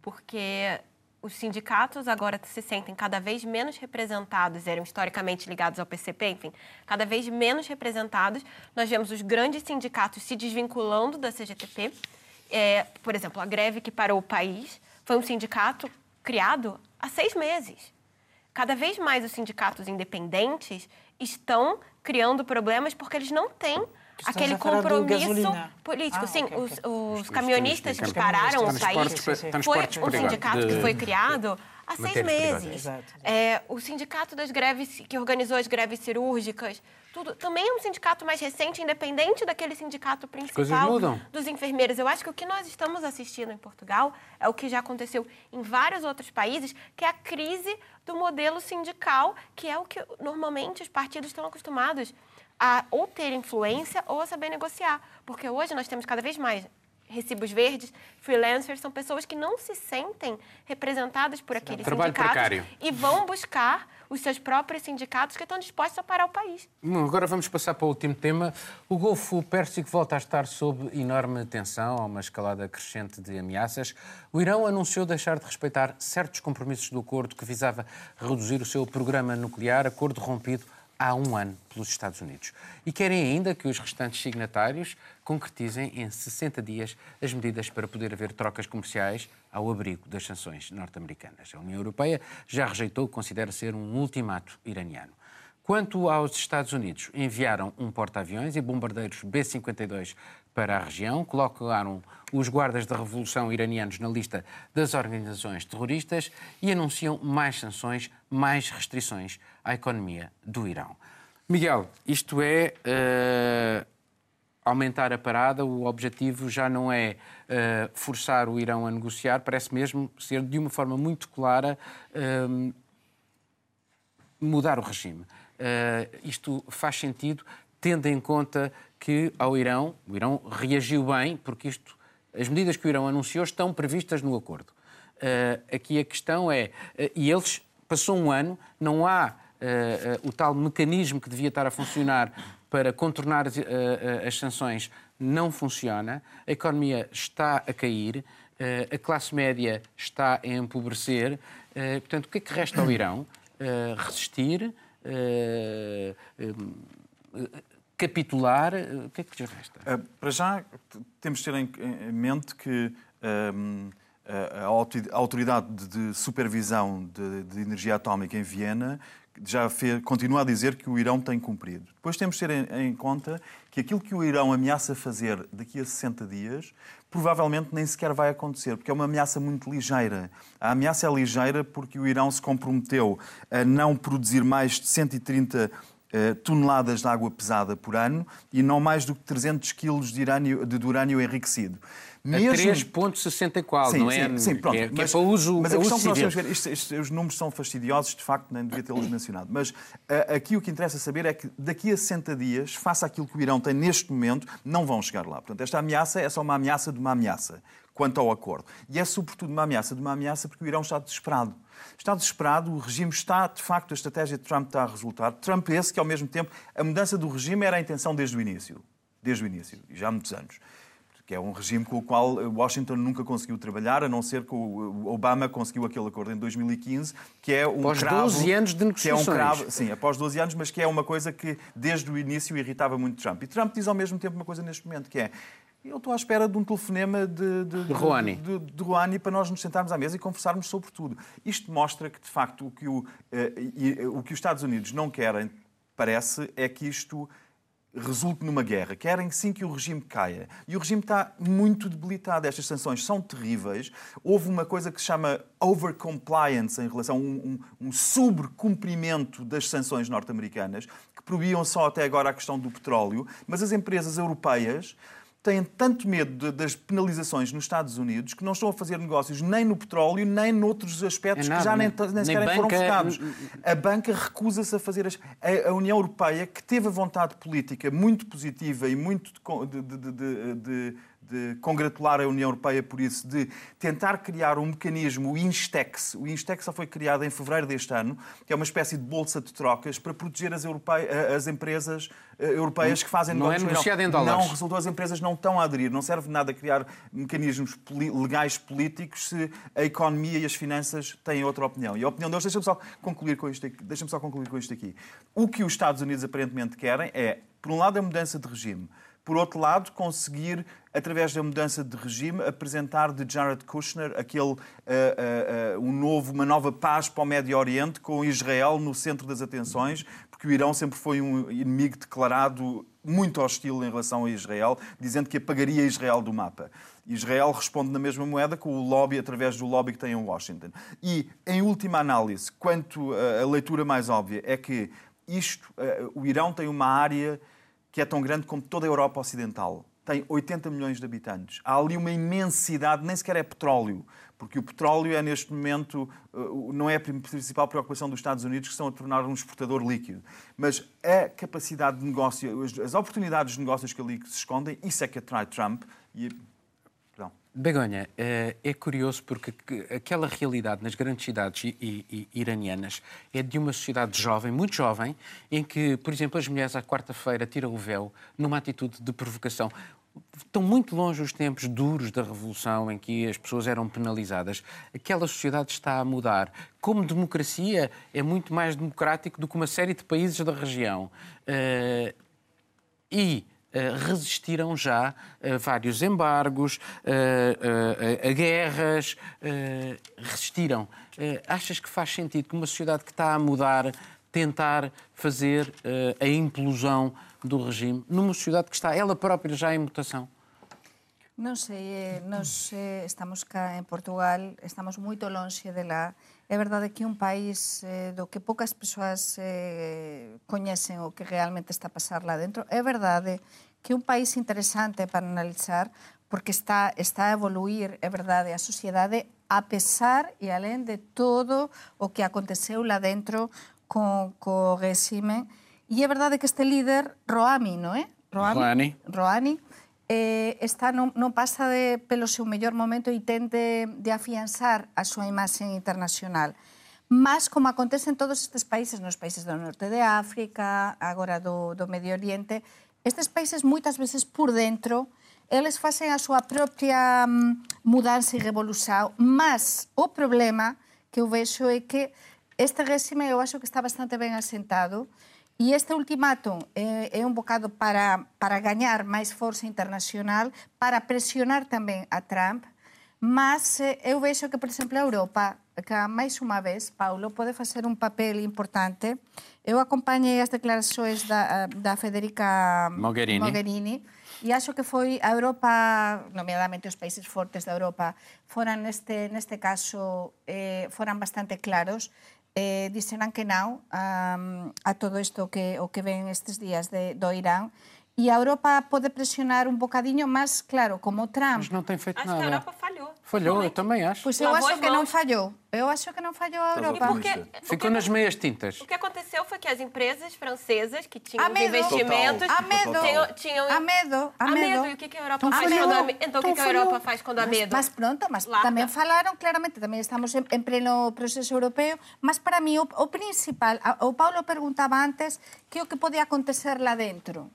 Porque os sindicatos agora se sentem cada vez menos representados, eram historicamente ligados ao PCP, enfim, cada vez menos representados. Nós vemos os grandes sindicatos se desvinculando da CGTP. É, por exemplo, a greve que parou o país foi um sindicato criado há seis meses. Cada vez mais os sindicatos independentes estão criando problemas porque eles não têm aquele compromisso político. Ah, Sim, okay, os, os, os, caminhonistas que pararam o país foi um sindicato que foi criado há seis meses. É, o sindicato das greves, que organizou as greves cirúrgicas, tudo, também é um sindicato mais recente, independente daquele sindicato principal dos enfermeiros. Eu acho que o que nós estamos assistindo em Portugal é o que já aconteceu em vários outros países, que é a crise do modelo sindical, que é o que normalmente os partidos estão acostumados a ou ter influência ou a saber negociar. Porque hoje nós temos cada vez mais recibos verdes, freelancers, são pessoas que não se sentem representadas por aqueles Trabalho sindicatos precário. e vão buscar os seus próprios sindicatos que estão dispostos a parar o país. Bom, agora vamos passar para o último tema. O Golfo Pérsico volta a estar sob enorme tensão, há uma escalada crescente de ameaças. O Irão anunciou deixar de respeitar certos compromissos do acordo que visava reduzir o seu programa nuclear, acordo rompido há um ano pelos Estados Unidos. E querem ainda que os restantes signatários concretizem em 60 dias as medidas para poder haver trocas comerciais ao abrigo das sanções norte-americanas. A União Europeia já rejeitou o que considera ser um ultimato iraniano. Quanto aos Estados Unidos, enviaram um porta-aviões e bombardeiros B-52 para a região, colocaram os guardas da Revolução iranianos na lista das organizações terroristas e anunciam mais sanções, mais restrições à economia do Irão. Miguel, isto é uh, aumentar a parada, o objetivo já não é uh, forçar o Irão a negociar, parece mesmo ser de uma forma muito clara uh, mudar o regime. isto faz sentido, tendo em conta que ao Irão, o Irão reagiu bem, porque isto, as medidas que o Irão anunciou estão previstas no acordo. aqui a questão é, e eles, passou um ano, não há uh, o tal mecanismo que devia estar a funcionar para contornar as, as sanções não funciona, a economia está a cair, a classe média está a empobrecer. Portanto, o que é que resta ao Irão? Resistir, capitular? O que é que lhe resta? Para já, temos de ter em mente que um, a Autoridade de Supervisão de Energia Atómica em Viena já fez, continua a dizer que o Irão tem cumprido. Depois temos de ter em, em, conta que aquilo que o Irão ameaça fazer daqui a 60 dias provavelmente nem sequer vai acontecer, porque é uma ameaça muito ligeira. A ameaça é ligeira porque o Irão se comprometeu a não produzir mais de 130 eh, toneladas de água pesada por ano e não mais do que 300 quilos de, de urânio enriquecido. Mesmo... A 3,64, não é? Sim, sim pronto. Que é, que é uso Mas a questão que nós temos que ver, isto, isto, os números são fastidiosos, de facto, nem devia tê-los mencionado. Mas uh, aqui o que interessa saber é que daqui a 60 dias, face àquilo que o Irão tem neste momento, não vão chegar lá. Portanto, esta ameaça é só uma ameaça de uma ameaça quanto ao acordo. E é sobretudo uma ameaça de uma ameaça porque o Irão está desesperado. Está desesperado, o regime está, de facto, a estratégia de Trump está a resultar. Trump esse que, ao mesmo tempo, a mudança do regime era a intenção desde o início. Desde o início, e já há muitos anos que é um regime com o qual Washington nunca conseguiu trabalhar, a não ser que o Obama conseguiu aquele acordo em 2015, que é um após cravo... 12 anos de negociações. É um cravo, sim, após 12 anos, mas que é uma coisa que desde o início irritava muito Trump. E Trump diz ao mesmo tempo uma coisa neste momento, que é eu estou à espera de um telefonema de, de, de, Rouhani. de, de Rouhani para nós nos sentarmos à mesa e conversarmos sobre tudo. Isto mostra que, de facto, o que, o, uh, o que os Estados Unidos não querem, parece, é que isto resulte numa guerra. Querem sim que o regime caia. E o regime está muito debilitado. Estas sanções são terríveis. Houve uma coisa que se chama overcompliance em relação a um, um, um subcumprimento das sanções norte-americanas, que proibiam só até agora a questão do petróleo, mas as empresas europeias têm tanto medo de, das penalizações nos Estados Unidos que não estão a fazer negócios nem no petróleo, nem noutros aspectos é nada, que já nem, nem, nem sequer banca... foram focados. A banca recusa-se a fazer as... a, a, União Europeia, que teve a vontade política muito positiva e muito de, de, de de congratular a União Europeia por isso, de tentar criar um mecanismo, o Instex. O Instex só foi criado em fevereiro deste ano, que é uma espécie de bolsa de trocas para proteger as, as empresas eh, europeias que fazem negócios. Não é negociado em dólares. Não resultou, as empresas não estão a aderir. Não serve nada criar mecanismos legais políticos se a economia e as finanças têm outra opinião. E a opinião deles, deixa-me só concluir com isto aqui. Deixa só concluir com isto aqui. O que os Estados Unidos aparentemente querem é, por um lado, a mudança de regime por outro lado, conseguir, através da mudança de regime, apresentar de Jared Kushner aquele, uh, uh, uh, um novo, uma nova paz para o Médio Oriente, com Israel no centro das atenções, porque o Irão sempre foi um inimigo declarado muito hostil em relação a Israel, dizendo que apagaria Israel do mapa. Israel responde na mesma moeda com o lobby, através do lobby que tem em Washington. E, em última análise, quanto a leitura mais óbvia, é que isto, o Irão tem uma área que é tão grande como toda a Europa Ocidental. Tem 80 milhões de habitantes. Há ali uma imensidade, nem sequer é petróleo, porque o petróleo é neste momento, eh, não é a principal preocupação dos Estados Unidos, que estão a tornar um exportador líquido. Mas a capacidade de negócio, as oportunidades de negócios que ali se escondem, isso é que atrai Trump. E Begonha, eh, é curioso porque aquela realidade nas grandes cidades iranianas é de uma sociedade jovem, muito jovem, em que, por exemplo, as mulheres à quarta-feira tiram o véu numa atitude de provocação. Estão muito longe os tempos duros da Revolução em que as pessoas eram penalizadas. Aquela sociedade está a mudar. Como democracia, é muito mais democrático do que uma série de países da região. Eh, e resistiram já a vários embargos, a, a, a guerras, resistiram. Achas que faz sentido que uma sociedade que está a mudar tentar fazer a implosão do regime numa sociedade que está ela própria já em mutação? Non sei, nós estamos cá en Portugal, estamos moito longe de lá. É verdade que é un país eh, do que poucas persoas eh, coñecen o que realmente está a pasar lá dentro. É verdade que é un país interesante para analizar porque está, está a evoluir, é verdade, a sociedade a pesar e alén de todo o que aconteceu lá dentro co, co regime. E é verdade que este líder, Roami, non é? Roami, Roani. Roani eh, está non, non pasa de, pelo seu mellor momento e tente de afianzar a súa imaxe internacional. Mas, como acontece en todos estes países, nos países do norte de África, agora do, do Medio Oriente, estes países moitas veces por dentro eles facen a súa propia mm, mudanza e revolución, mas o problema que eu vexo é que este réxime eu acho que está bastante ben asentado, E este ultimátum é, é un bocado para, para gañar máis forza internacional, para presionar tamén a Trump, mas eh, eu vexo que, por exemplo, a Europa, que máis unha vez, Paulo, pode facer un papel importante. Eu acompañei as declarações da, da Federica Mogherini, Mogherini e acho que foi a Europa, nomeadamente os países fortes da Europa, foran neste, neste caso, eh, foran bastante claros eh, dixeran que non a, a todo isto que o que ven estes días de, do Irán e a Europa pode pressionar um bocadinho, mas, claro, como Trump... Mas não tem feito acho nada. Acho que a Europa falhou. Falhou, eu também acho. Pois eu acho que não falhou. Eu acho que não falhou a Europa. Porque, Ficou nas meias tintas. O que aconteceu foi que as empresas francesas que tinham investimentos... A medo. Tinham, tinham... A medo. A medo. E o que, que a Europa então, faz quando a... Então, o que, que a Europa faz quando há medo? Mas pronto, mas Larga. também falaram claramente, também estamos em, em pleno processo europeu, mas para mim o, o principal, o Paulo perguntava antes que é o que pode acontecer lá dentro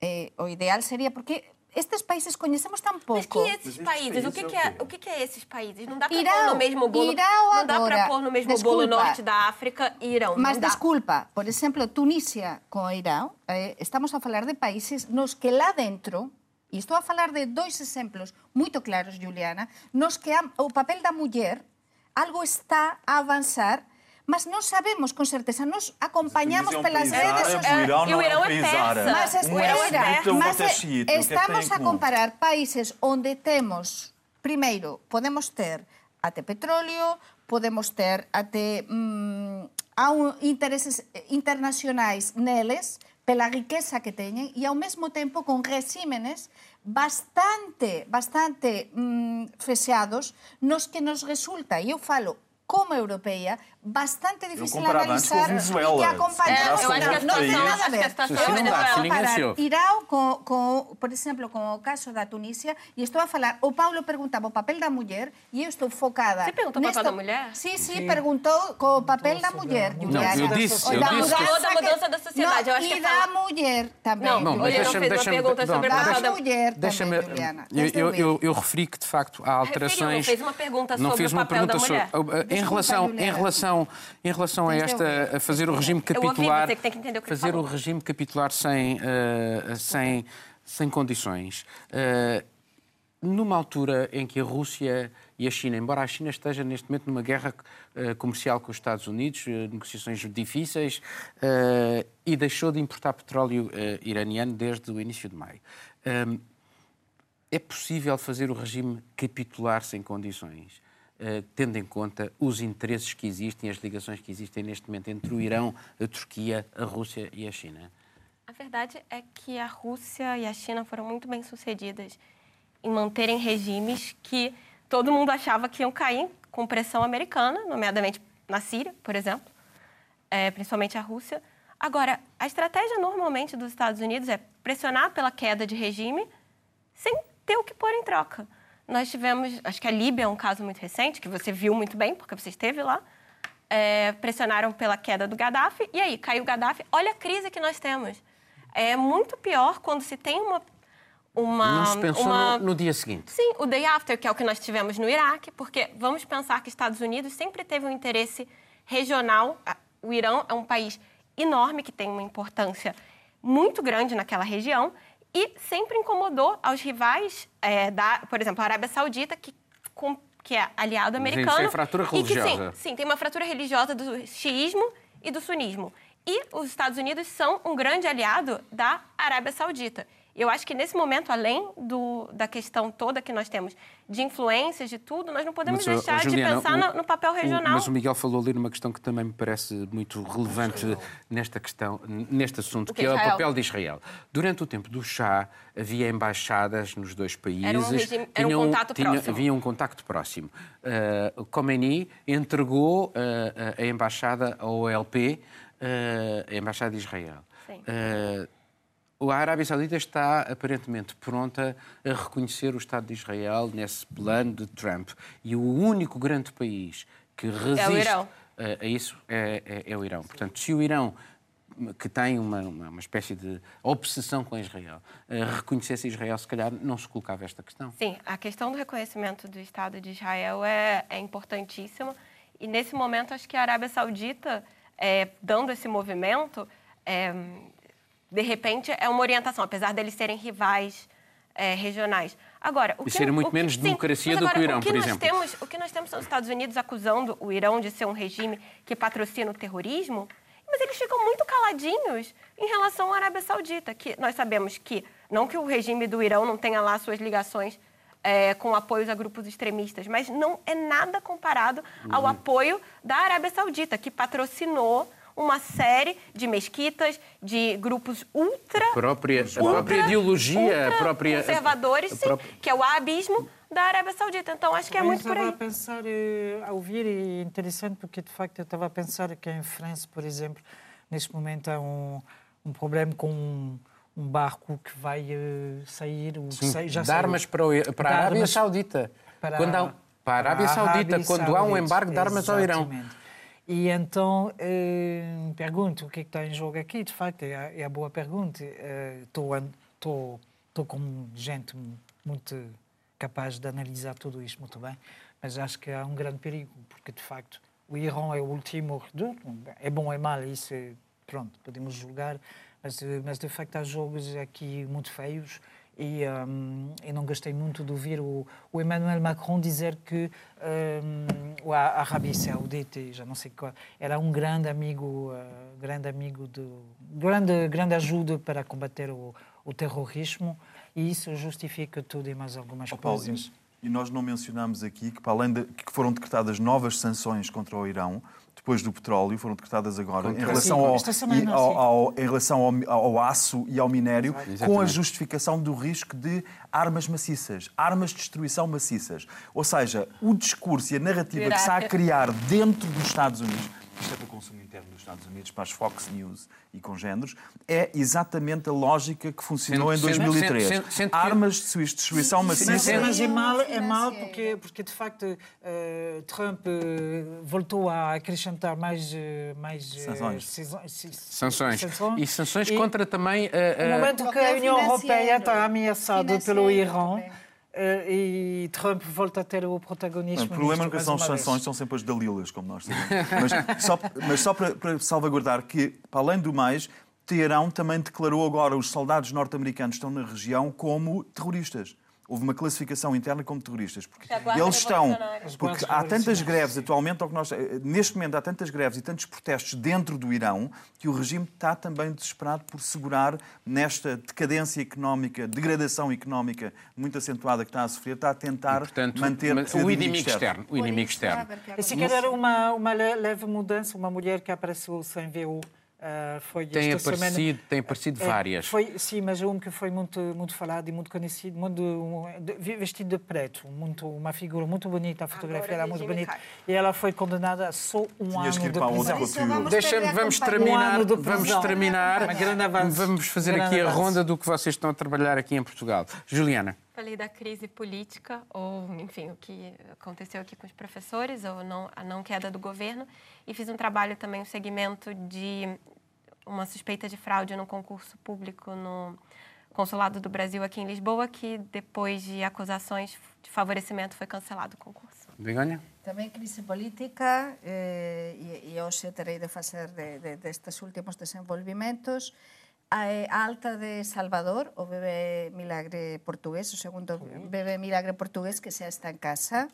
eh, o ideal seria porque estes países conhecemos tão pouco. Mas que esses países? O que, que, é, o que, que é esses países? Não dá para pôr no mesmo bolo. Irão não dá para pôr no mesmo desculpa, bolo norte da África e Irão. Mas desculpa, por exemplo, Tunísia com Irão, eh, estamos a falar de países nos que lá dentro e estou a falar de dois exemplos muito claros, Juliana, nos que o papel da mulher algo está a avançar mas non sabemos con certeza, nos acompañamos pelas redes sociais. O Irão é persa. Mas espera, mas estamos a comparar países onde temos, primeiro, podemos ter até petróleo, podemos ter até mm, há intereses internacionais neles pela riqueza que teñen e ao mesmo tempo con resímenes bastante bastante mm, nos que nos resulta, e eu falo como europeia, bastante difícil analisar e que acompañar. É, eu acho que não nada a ver. Eu estou comparar Irão com, com, por exemplo, com o caso da Tunísia e estou a falar, o Paulo perguntava o papel da mulher e eu estou focada... Você perguntou o papel da mulher? Sim, sim, perguntou com o papel da mulher, Juliana. Não, eu disse, eu da disse. Mudança, da mudança da sociedade, não, eu acho e que da mulher também. Não, não mas deixa-me... Deixa pergunta sobre da, da mulher deixa-me, também, Juliana. Eu, referi que, de facto, há alterações... Não fez uma pergunta sobre o papel da mulher. Em relação, relação, em relação a esta, a fazer o regime capitular, fazer o regime capitular sem, uh, sem, sem condições. Uh, numa altura em que a Rússia e a China, embora a China esteja neste momento numa guerra uh, comercial com os Estados Unidos, uh, negociações difíceis, uh, e deixou de importar petróleo iraniano desde o início de maio. é possível fazer o regime capitular sem condições? Eh, tendo em conta os interesses que existem, as ligações que existem neste momento entre o Irão, a Turquia, a Rússia e a China? A verdade é que a Rússia e a China foram muito bem sucedidas em manterem regimes que todo mundo achava que iam cair com pressão americana, nomeadamente na Síria, por exemplo, é, principalmente a Rússia. Agora, a estratégia normalmente dos Estados Unidos é pressionar pela queda de regime sem ter o que pôr em troca. Nós tivemos, acho que a Líbia é um caso muito recente, que você viu muito bem, porque você esteve lá, é, pressionaram pela queda do Gaddafi, e aí caiu o Gaddafi. Olha a crise que nós temos. É muito pior quando se tem uma. uma Não se pensou uma... No, no, dia seguinte. Sim, o day after, que é o que nós tivemos no Iraque, porque vamos pensar que Estados Unidos sempre teve um interesse regional. O Irã é um país enorme, que tem uma importância muito grande naquela região, e sempre incomodou aos rivais, é, da, por exemplo, a Arábia Saudita, que, com, que é aliado americano. Tem fratura religiosa. E que, sim, sim, tem uma fratura religiosa do xiismo e do sunismo. E os Estados Unidos são um grande aliado da Arábia Saudita. Eu acho que nesse momento, além do, da questão toda que nós temos de influências, de tudo, nós não podemos mas, deixar Juliana, de pensar o, no, no, papel regional. O, mas o Miguel falou ali numa questão que também me parece muito relevante nesta questão, neste assunto, que, que é Israel. o papel de Israel. Durante o tempo do chá, havia embaixadas nos dois países. Era um, regime, era um contato tinha, próximo. Havia um contacto próximo. Uh, Khomeini entregou uh, a embaixada ao OLP, uh, a embaixada de Israel. Sim a Arábia Saudita está aparentemente pronta a reconhecer o Estado de Israel nesse plano de Trump. E o único grande país que resiste é o Irão. A, a isso é, é, é, o Irão. Portanto, se o Irão, que tem uma, uma, uma espécie de obsessão com Israel, reconhecesse Israel, se calhar não se colocava esta questão. Sim, a questão do reconhecimento do Estado de Israel é, é importantíssima. E nesse momento, acho que a Arábia Saudita, é, dando esse movimento, é, de repente, é uma orientação, apesar deles serem rivais é, regionais. Agora, o que, e serem muito menos sim, democracia do que o Irão, o que por nós exemplo. Temos, o que nós temos são os Estados Unidos acusando o Irão de ser um regime que patrocina o terrorismo, mas eles ficam muito caladinhos em relação à Arábia Saudita, que nós sabemos que, não que o regime do Irão não tenha lá suas ligações é, com apoios a grupos extremistas, mas não é nada comparado ao uhum. apoio da Arábia Saudita, que patrocinou uma série de mesquitas, de grupos ultra. A própria, ultra, a própria ideologia, própria. Conservadores, sim, própria... que é o abismo da Arábia Saudita. Então acho que é muito por aí. Eu estava a pensar, eh, a ouvir, e é interessante porque de facto eu estava a pensar que em França, por exemplo, neste momento há um, um problema com um, um barco que vai uh, sair. Sim, sai, já armas para, o, para a Arábia Saudita. Para, quando há, para a Arábia Saudita, quando há um embargo de armas ao Irão. E então eh, pergunto o que, é que está em jogo aqui. De facto, é a, é a boa pergunta. Estou uh, com gente muito capaz de analisar tudo isto muito bem, mas acho que há um grande perigo, porque de facto o Irão é o último reduto. É bom é mal, isso é, pronto, podemos julgar, mas, mas de facto há jogos aqui muito feios e um, eu não gostei muito de ouvir o, o Emmanuel Macron dizer que um, a Arábia Saudita, já não sei qual, era um grande amigo, uh, grande amigo de grande grande ajuda para combater o, o terrorismo e isso justifica tudo e mais algumas oh, coisas. Paulo, e nós não mencionamos aqui que, para além de que foram decretadas novas sanções contra o Irão, depois do petróleo, foram decretadas agora, em relação, ao, e, ao, ao, em relação ao, ao, aço e ao minério, Exatamente. com a justificação do risco de armas maciças, armas de destruição maciças. Ou seja, o discurso e a narrativa que se está a criar dentro dos Estados Unidos, isto é para o consumo interno dos Estados Unidos, para as Fox News e congêneros, é exatamente a lógica que funcionou sendo, em 2003. Sendo, sendo, Armas de destruição maciça. Mas, é mal, é mal porque, porque de facto, uh, Trump uh, voltou a acrescentar mais, uh, mais sanções. sanções. sanções. E sanções e, contra também. no momento que a União Europeia está ameaçada pelo Irão. Uh, e Trump volta a ter o protagonismo. o problema nunca são as sanções, são sempre as dalilas, como nós sabemos. mas só, mas só para, para, salvaguardar que, para além do mais, Teherão também declarou agora os soldados norte-americanos que estão na região como terroristas houve uma classificação interna como terroristas. Porque eles estão. Porque há tantas greves atualmente, ao que nós, neste momento há tantas greves e tantos protestos dentro do Irão que o regime está também desesperado por segurar nesta decadência económica, degradação económica muito acentuada que está a sofrer, está a tentar e, portanto, manter o inimigo externo. O inimigo externo. Se calhar uma, uma leve mudança, uma mulher que apareceu sem VU Uh, foi tem, aparecido, semana, tem aparecido é, várias. Foi, sim, mas um que foi muito, muito falado e muito conhecido, muito, um, vestido de preto, muito, uma figura muito bonita, a fotografia era muito bonita. E ela foi condenada a só um Tinhas ano de prisão. Deixa, vamos terminar, um vamos terminar, vamos fazer aqui a ronda do que vocês estão a trabalhar aqui em Portugal. Juliana. falei da crise política, ou, enfim, o que aconteceu aqui com os professores, ou não, a não queda do governo, e fiz um trabalho também, um segmento de uma suspeita de fraude no concurso público no Consulado do Brasil aqui em Lisboa, que depois de acusações de favorecimento foi cancelado o concurso. Begonha? Também crise política, eh, e, e hoje terei de fazer de, de, destes últimos desenvolvimentos. a alta de Salvador, o bebé milagre portugués, o segundo bebé milagre portugués que xa está en casa.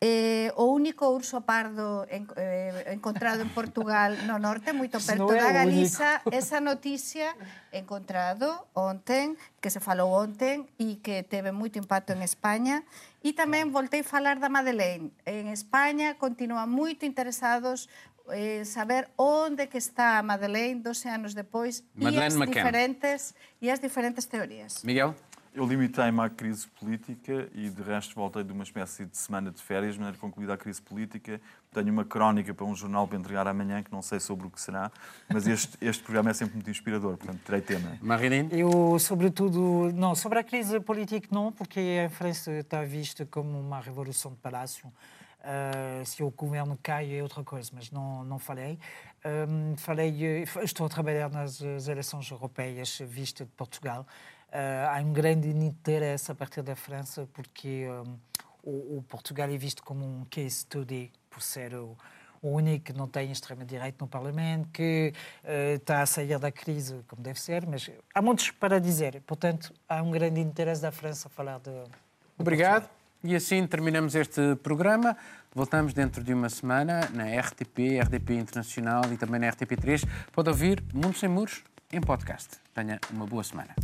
Eh, o único urso pardo en, eh, encontrado en Portugal no norte, moito perto no da Galiza, esa noticia encontrado ontem, que se falou ontem e que teve moito impacto en España. E tamén voltei a falar da Madeleine. En España continúan moito interesados eh, saber onde que está a Madeleine 12 anos depois Madeleine e as McCann. diferentes e as diferentes teorías. Miguel? Eu limitei-me à crise política e, de resto, voltei de uma espécie de semana de férias, de maneira concluída a crise política. Tenho uma crónica para um jornal para entregar amanhã, que não sei sobre o que será, mas este, *laughs* este programa é sempre muito inspirador, portanto, terei tema. Marilene? Eu, sobretudo, não, sobre a crise política não, porque a França está vista como uma revolução de palácio. Uh, se o governo cai é outra coisa, mas não, não falei. Um, falei. Estou a trabalhar nas eleições europeias vista de Portugal. Uh, há um grande interesse a partir da França, porque um, o, o, Portugal é visto como um case study, por ser o, o único que não tem extrema-direita no Parlamento, que uh, está a sair da crise, como deve ser, mas há muitos para dizer. Portanto, há um grande interesse da França a falar de. de Obrigado. Portugal. E assim terminamos este programa. Voltamos dentro de uma semana na RTP, RTP Internacional e também na RTP3. Pode ouvir Mundo Sem Muros em podcast. Tenha uma boa semana.